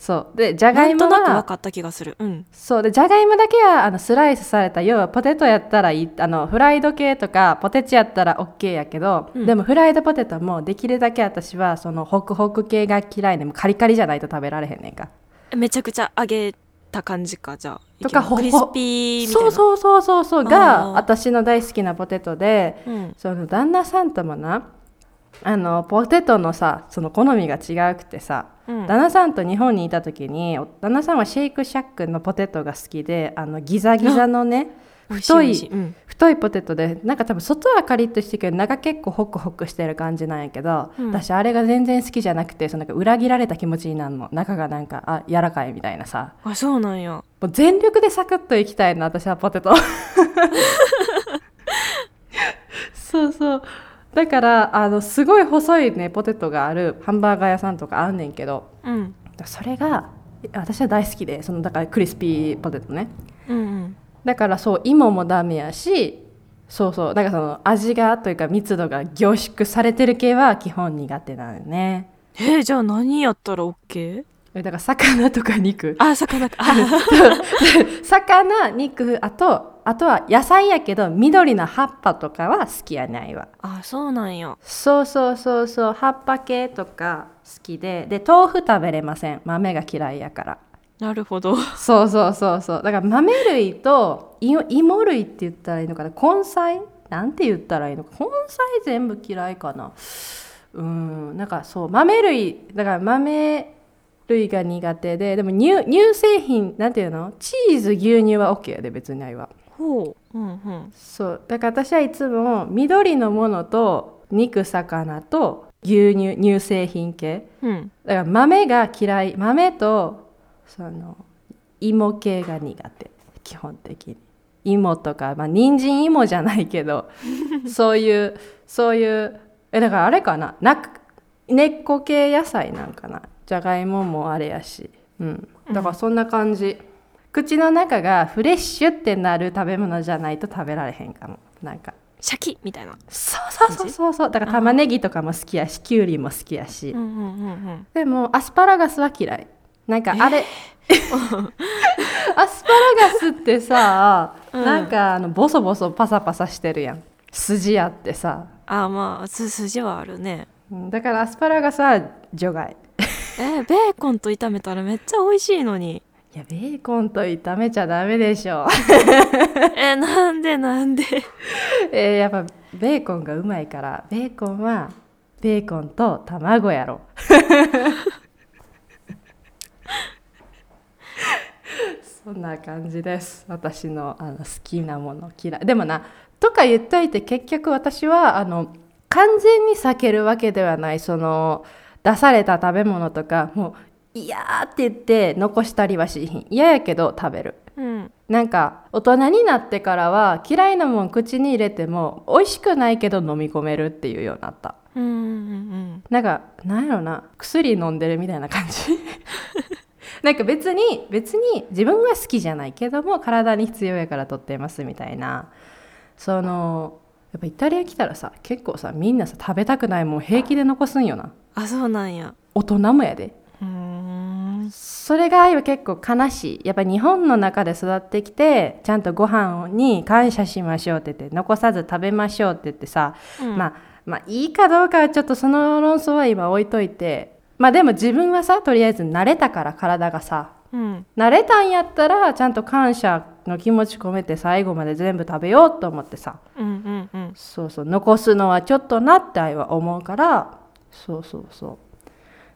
Speaker 1: そう。でじゃが
Speaker 2: ないんと
Speaker 1: もは
Speaker 2: なく分かった気がする。うん。
Speaker 1: そう。でじゃがいもだけはあのスライスされた要はポテトやったらいいあのフライド系とかポテチやったら OK やけど、
Speaker 2: うん。
Speaker 1: でもフライドポテトもできるだけ私はそのホクホク系が嫌いでもうカリカリじゃないと食べられへんねんか。
Speaker 2: めちゃくちゃ揚げた感じかじゃあ。
Speaker 1: とか
Speaker 2: クリスピーみたいな。
Speaker 1: そうそうそうそうそうが私の大好きなポテトで
Speaker 2: うん。
Speaker 1: その旦那さんともなあのポテトのさその好みが違うくてさ、
Speaker 2: うん。
Speaker 1: 旦那さんと日本にいた時にお旦那さんはシェイクシャックのポテトが好きであのギザギザのね太い太いポテトでなんか多分外はカリッとしてるけど中結構ホクホクしてる感じなんやけど、
Speaker 2: うん。
Speaker 1: 私あれが全然好きじゃなくてそのなんか裏切られた気持ちになるの。中がなんかあ柔らかいみたいなさ。
Speaker 2: あそうなんや。
Speaker 1: もう全力でサクッといきたいな私はポテト。<laughs> <laughs> <laughs> そうそうだからあのすごい細いねポテトがあるハンバーガー屋さんとかあんねんけど
Speaker 2: うん。
Speaker 1: それが私は大好きでそのだからクリスピーポテトね。
Speaker 2: うんうん。
Speaker 1: だからそう芋もダメやしそうそうだからその味がというか密度が凝縮されてる系は基本苦手なのよね。
Speaker 2: えーじゃあ何やったら OK?
Speaker 1: えだから魚とか肉。
Speaker 2: あ魚か。<laughs> あ <laughs>
Speaker 1: 魚肉あとあとは野菜やけど緑の葉っぱとかは好きやないわ。
Speaker 2: あそうなんや。
Speaker 1: そうそうそうそう葉っぱ系とか好きで。で豆腐食べれません。豆が嫌いやから。
Speaker 2: なるほど。
Speaker 1: そうそうそうそう。だから豆類とい芋類って言ったらいいのかな。根菜？なんて言ったらいいのか。根菜全部嫌いかな。うんなんかそう豆類だから豆類が苦手ででも乳乳製品なんていうの？チーズ牛乳は OK やで別にないわ
Speaker 2: ほう。うんうん。
Speaker 1: そう。だから私はいつも緑のものと肉魚と牛乳乳製品系。
Speaker 2: うん。
Speaker 1: だから豆が嫌い。豆とその芋系が苦手。基本的に。芋とかまあ人参芋じゃないけど <laughs> そういうそういうえだからあれかな？な根っこ系野菜なんかな？じゃがいももあれやし。うん。だからそんな感じ、口の中がフレッシュってなる食べ物じゃないと食べられへんかも。なんか。
Speaker 2: シャキみたいな
Speaker 1: そうそうそうそう。そうだから玉ねぎとかも好きやしきゅうりも好きやし、
Speaker 2: うん。うんうんうん
Speaker 1: でもアスパラガスは嫌い。なんかあれ、<laughs> アスパラガスってさ、
Speaker 2: うん。
Speaker 1: なんかあのボソボソパサパサしてるやん。筋あってさ。
Speaker 2: あまあす筋はあるね。
Speaker 1: うん。だからアスパラガスは除外
Speaker 2: えベーコンと炒めたらめっちゃ美味しいのに。
Speaker 1: いやベーコンと炒めちゃダメでしょ。<laughs>
Speaker 2: えなんでなんで？<laughs>
Speaker 1: えーやっぱベーコンがうまいからベーコンはベーコンと卵やろ。<laughs> そんな感じです。私のあの好きなもの嫌い。でもなとか言っといて結局私はあの完全に避けるわけではない。その出された食べ物とかもう嫌って言って残したりはしひん。嫌やけど食べる。
Speaker 2: うん。
Speaker 1: なんか大人になってからは嫌いなもん口に入れても美味しくないけど飲み込めるっていうようになった。
Speaker 2: うんうんうん
Speaker 1: なんかなんやろな。薬飲んでるみたいな感じ。<laughs> なんか別に別に自分は好きじゃないけども体に必要やから取ってますみたいな。そのやっぱイタリア来たらさ結構さみんなさ食べたくないもん平気で残すんよな。
Speaker 2: あそうなんや。
Speaker 1: 大人もやで。それが結構悲しい。やっぱ日本の中で育ってきてちゃんとご飯に感謝しましょうって言って残さず食べましょうって言ってさ、
Speaker 2: うん。
Speaker 1: まあまあいいかどうかはちょっとその論争は今置いといてまあでも自分はさとりあえず慣れたから体がさ。
Speaker 2: うん。
Speaker 1: 慣れたんやったらちゃんと感謝の気持ち込めて最後まで全部食べようと思ってさ。
Speaker 2: うんうんうん。
Speaker 1: そうそう。残すのはちょっとなって愛は思うからそうそうそう。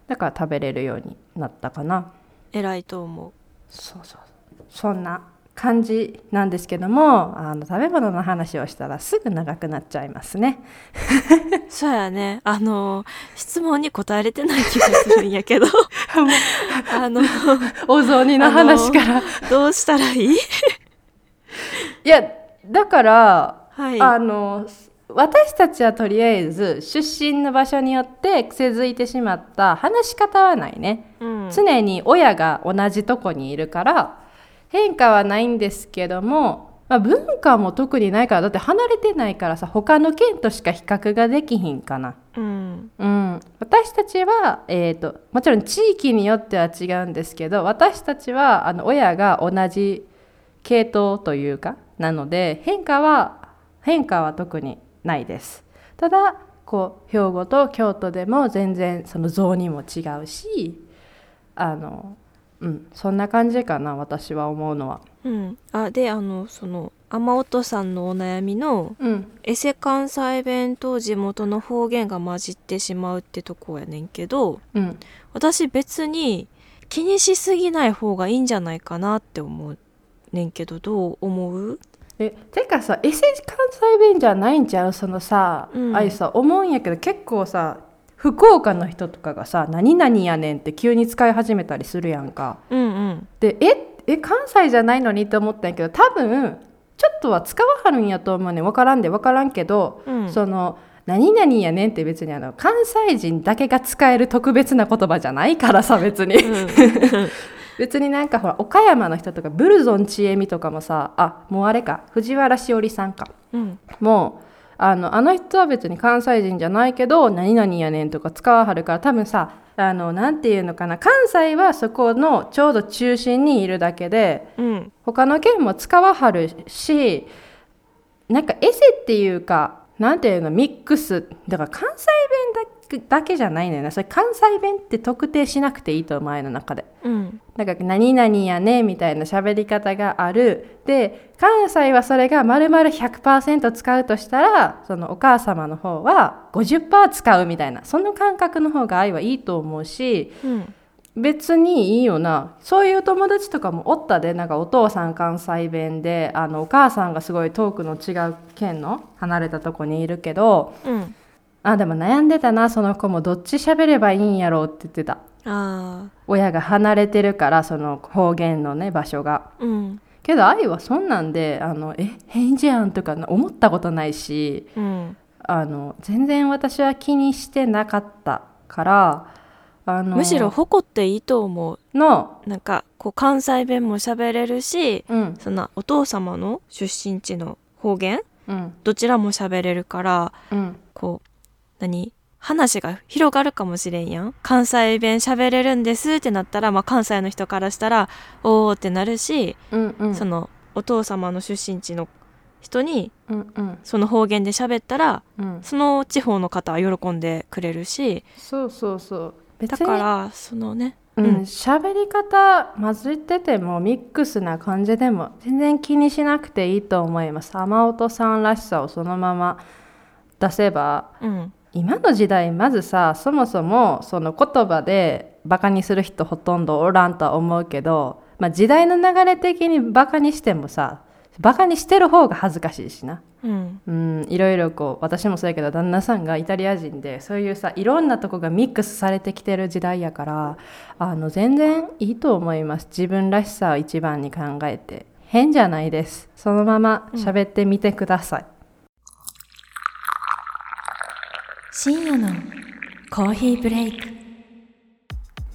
Speaker 1: だから食べれるようになったかな。
Speaker 2: 偉いと思う。
Speaker 1: そうそう。そんな感じなんですけどもあの食べ物の話をしたらすぐ長くなっちゃいますね。<laughs>
Speaker 2: そうやね。あの質問に答えれてない気がするんやけど。<laughs> あの
Speaker 1: お雑煮の話から。
Speaker 2: どうしたらいい？
Speaker 1: いやだから
Speaker 2: はい。
Speaker 1: あの私たちはとりあえず出身の場所によって癖づいてしまった話し方はないね、
Speaker 2: うん。
Speaker 1: 常に親が同じとこにいるから変化はないんですけども、まあ、文化も特にないからだって離れてないからさ他の県としか比較ができひんかな。
Speaker 2: うん。
Speaker 1: うん、私たちは、えー、ともちろん地域によっては違うんですけど私たちはあの親が同じ系統というかなので変化は変化は特にないです。ただこう兵庫と京都でも全然その雑煮も違うしあの、うん、そんな感じかな私は思うのは。
Speaker 2: うん。あであのその雨音さんのお悩みの
Speaker 1: うん。
Speaker 2: エセ関西弁と地元の方言が混じってしまうってとこやねんけど
Speaker 1: うん、
Speaker 2: 私別に気にしすぎない方がいいんじゃないかなって思うねんけどどう思う？
Speaker 1: えてかさエセ関西弁じゃないんちゃう？そのさ、
Speaker 2: うん。
Speaker 1: あいさ思うんやけど結構さ福岡の人とかがさ「何々やねん」って急に使い始めたりするやんか。
Speaker 2: うんうん。
Speaker 1: でええ関西じゃないのにって思ったんやけど多分ちょっとは使わはるんやと思うねん。分からんで分からんけど、
Speaker 2: うん。
Speaker 1: その「何々やねん」って別にあの関西人だけが使える特別な言葉じゃないからさ別に。別になんかほら岡山の人とかブルゾンちえみとかもさあもうあれか藤原しおりさんか。
Speaker 2: うん。
Speaker 1: もうあのあの人は別に関西人じゃないけど何々やねんとか使わはるから多分さあのなんていうのかな関西はそこのちょうど中心にいるだけで
Speaker 2: うん。
Speaker 1: 他の県も使わはるしなんかエセっていうかなんていうのミックス。だから関西弁だけだけじゃないのよねそれ関西弁って特定しなくていいと前の中で。
Speaker 2: うん。
Speaker 1: なんか何々やねみたいな喋り方がある。で関西はそれが丸々100%使うとしたらそのお母様の方は50%使うみたいな。その感覚の方が愛はいいと思うし
Speaker 2: うん。
Speaker 1: 別にいいよな。そういう友達とかもおったでなんかお父さん関西弁であのお母さんがすごい遠くの違う県の離れたとこにいるけど
Speaker 2: うん
Speaker 1: あでも悩んでたなその子もどっち喋ればいいんやろうって言ってた。
Speaker 2: あ
Speaker 1: 親が離れてるからその方言のね場所が。
Speaker 2: ーうん。
Speaker 1: けど愛はそんなんであのえ変じゃんとか思ったことないし
Speaker 2: うん。
Speaker 1: あの全然私は気にしてなかったからあの
Speaker 2: むしろ誇っていいと思う。
Speaker 1: の。
Speaker 2: なんかこう関西弁も喋れるし
Speaker 1: うん。
Speaker 2: そのお父様の出身地の方言
Speaker 1: うん。
Speaker 2: どちらも喋れるから
Speaker 1: うん。
Speaker 2: こう何？話が広がるかもしれんやん。関西弁喋れるんですってなったら、まあ、関西の人からしたらおおってなるし、
Speaker 1: うんうん。
Speaker 2: そのお父様の出身地の人に
Speaker 1: うんうん。
Speaker 2: その方言で喋ったら
Speaker 1: うん。
Speaker 2: その地方の方は喜んでくれるし
Speaker 1: そうそうそう。別
Speaker 2: だ
Speaker 1: に
Speaker 2: からそのね
Speaker 1: うん。
Speaker 2: うん。
Speaker 1: 喋り方混じっててもミックスな感じでも全然気にしなくていいと思います。雨音さんらしさをそのまま出せば
Speaker 2: うん
Speaker 1: 今の時代まずさそもそもその言葉でバカにする人ほとんどおらんとは思うけど、まあ、時代の流れ的にバカにしてもさバカにしてる方が恥ずかしいしな。
Speaker 2: うん。
Speaker 1: うん、いろいろこう私もそうやけど旦那さんがイタリア人でそういうさいろんなとこがミックスされてきてる時代やからあの全然いいと思います。自分らしさを一番に考えて。変じゃないです。そのまま喋ってみてください、
Speaker 2: 深夜のコーヒーブレイク
Speaker 1: じ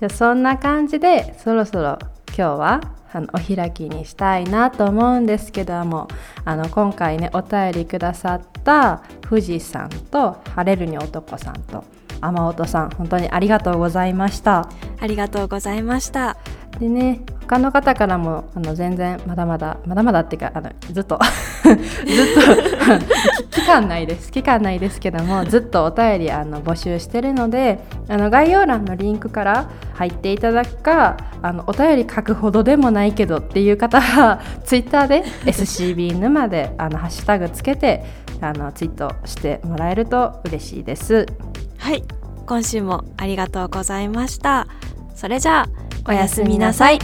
Speaker 1: ゃあそんな感じでそろそろ今日はあのお開きにしたいなと思うんですけどもあの今回ねお便りくださった富士さんと晴れるに男さんと雨音さん本当にありがとうございました。
Speaker 2: ありがとうございました
Speaker 1: でね他の方からもあの全然まだまだまだまだっていうかあのずっと。ずっと。<laughs> <laughs> 期間ないです。期間ないですけどもずっとお便りあの募集してるのであの概要欄のリンクから入っていただくかあのお便り書くほどでもないけどっていう方は <laughs> ツイッターで SCB 沼であのハッシュタグつけてあのツイートしてもらえると嬉しいです。
Speaker 2: はい。今週もありがとうございました。それじゃあおやすみなさい。